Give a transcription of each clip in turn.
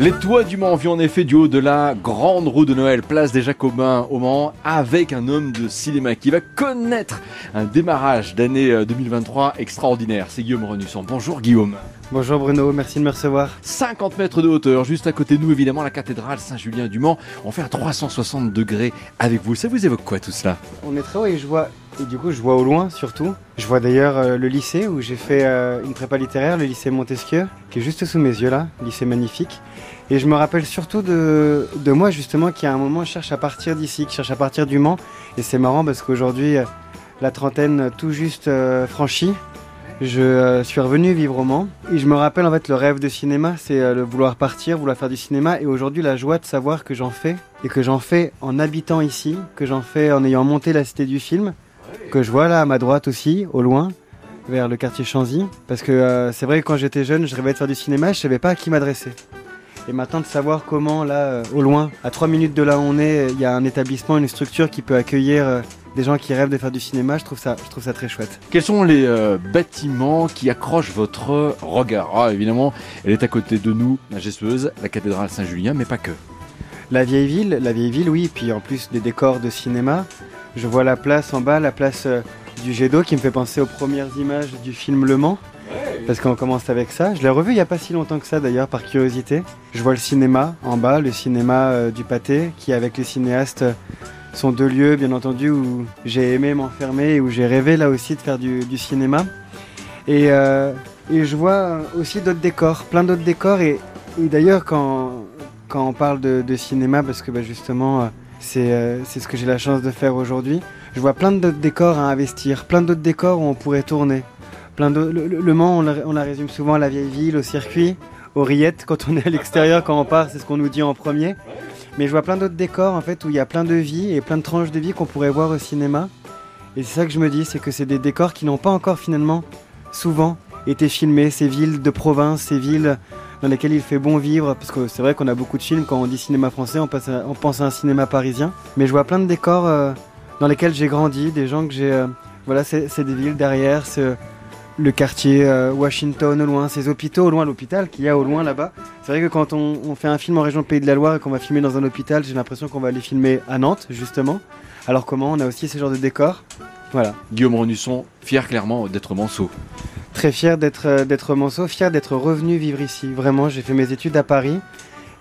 Les toits du Mans vient en effet du haut de la grande roue de Noël, place des Jacobins au Mans, avec un homme de cinéma qui va connaître un démarrage d'année 2023 euh, extraordinaire. C'est Guillaume Renusson. Bonjour Guillaume. Bonjour Bruno, merci de me recevoir. 50 mètres de hauteur, juste à côté de nous évidemment la cathédrale Saint-Julien du Mans. On fait un 360 degrés avec vous. Ça vous évoque quoi tout cela? On est très haut et je vois et du coup, je vois au loin surtout. Je vois d'ailleurs euh, le lycée où j'ai fait euh, une prépa littéraire, le lycée Montesquieu, qui est juste sous mes yeux là, lycée magnifique. Et je me rappelle surtout de, de moi justement qui à un moment cherche à partir d'ici, qui cherche à partir du Mans. Et c'est marrant parce qu'aujourd'hui, euh, la trentaine tout juste franchie, je suis revenu vivre au Mans. Et je me rappelle en fait le rêve de cinéma, c'est le vouloir partir, vouloir faire du cinéma. Et aujourd'hui, la joie de savoir que j'en fais. Et que j'en fais en habitant ici, que j'en fais en ayant monté la cité du film que je vois là à ma droite aussi, au loin, vers le quartier Chanzy. Parce que euh, c'est vrai que quand j'étais jeune, je rêvais de faire du cinéma, je savais pas à qui m'adresser. Et maintenant de savoir comment là, euh, au loin, à 3 minutes de là où on est, il y a un établissement, une structure qui peut accueillir euh, des gens qui rêvent de faire du cinéma, je trouve ça, je trouve ça très chouette. Quels sont les bâtiments qui accrochent votre regard? Ah, Évidemment, elle est à côté de nous, la la cathédrale Saint-Julien, mais pas que. La vieille ville, la vieille ville, oui, puis en plus des décors de cinéma. Je vois la place en bas, la place euh, du jet d'eau qui me fait penser aux premières images du film Le Mans. Parce qu'on commence avec ça. Je l'ai revu il n'y a pas si longtemps que ça d'ailleurs, par curiosité. Je vois le cinéma en bas, le cinéma euh, du pâté, qui avec les cinéastes euh, sont deux lieux, bien entendu, où j'ai aimé m'enfermer et où j'ai rêvé là aussi de faire du, cinéma. Et, je vois aussi d'autres décors, plein d'autres décors. Et, d'ailleurs, quand, quand on parle de, cinéma, parce que bah, justement euh, c'est ce que j'ai la chance de faire aujourd'hui. Je vois plein d'autres décors à investir, plein d'autres décors où on pourrait tourner. Plein de, le, Mans, on la, résume souvent à la vieille ville, au circuit, aux rillettes. Quand on est à l'extérieur, quand on part, c'est ce qu'on nous dit en premier. Mais je vois plein d'autres décors en fait où il y a plein de vies et plein de tranches de vie qu'on pourrait voir au cinéma. Et c'est ça que je me dis, c'est que c'est des décors qui n'ont pas encore finalement souvent été filmés. Ces villes de province, ces villes dans lesquels il fait bon vivre, parce que c'est vrai qu'on a beaucoup de films, quand on dit cinéma français, on, pense à un cinéma parisien, mais je vois plein de décors euh, dans lesquels j'ai grandi, des gens que j'ai... Euh, voilà, c'est des villes derrière, le quartier euh, Washington au loin, ces hôpitaux au loin, l'hôpital qu'il y a au loin là-bas. C'est vrai que quand on, fait un film en région Pays de la Loire et qu'on va filmer dans un hôpital, j'ai l'impression qu'on va aller filmer à Nantes, justement. Alors comment on a aussi ce genre de décors Voilà. Guillaume Renusson, fier clairement d'être Manceau. Très fier d'être euh, d'être Manceau, fier d'être revenu vivre ici. Vraiment, j'ai fait mes études à Paris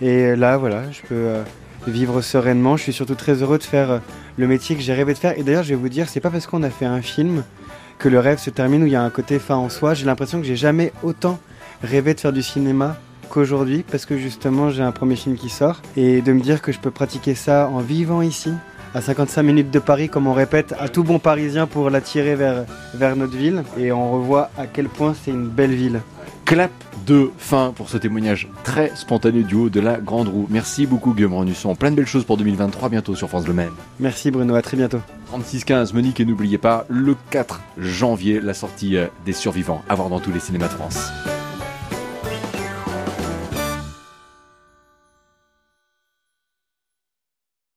et là, voilà, je peux euh, vivre sereinement. Je suis surtout très heureux de faire le métier que j'ai rêvé de faire. Et d'ailleurs, je vais vous dire, c'est pas parce qu'on a fait un film que le rêve se termine où il y a un côté fin en soi. J'ai l'impression que j'ai jamais autant rêvé de faire du cinéma qu'aujourd'hui parce que justement j'ai un premier film qui sort et de me dire que je peux pratiquer ça en vivant ici à 55 minutes de Paris, comme on répète à tout bon parisien pour l'attirer vers, vers notre ville. Et on revoit à quel point c'est une belle ville. Clap de fin pour ce témoignage très spontané du haut de la Grande Roue. Merci beaucoup Guillaume Renusson. Plein de belles choses pour 2023 bientôt sur France Le Maine. Merci Bruno, à très bientôt. 3615 Monique et n'oubliez pas le 4 janvier la sortie euh, des survivants à voir dans tous les cinémas de France.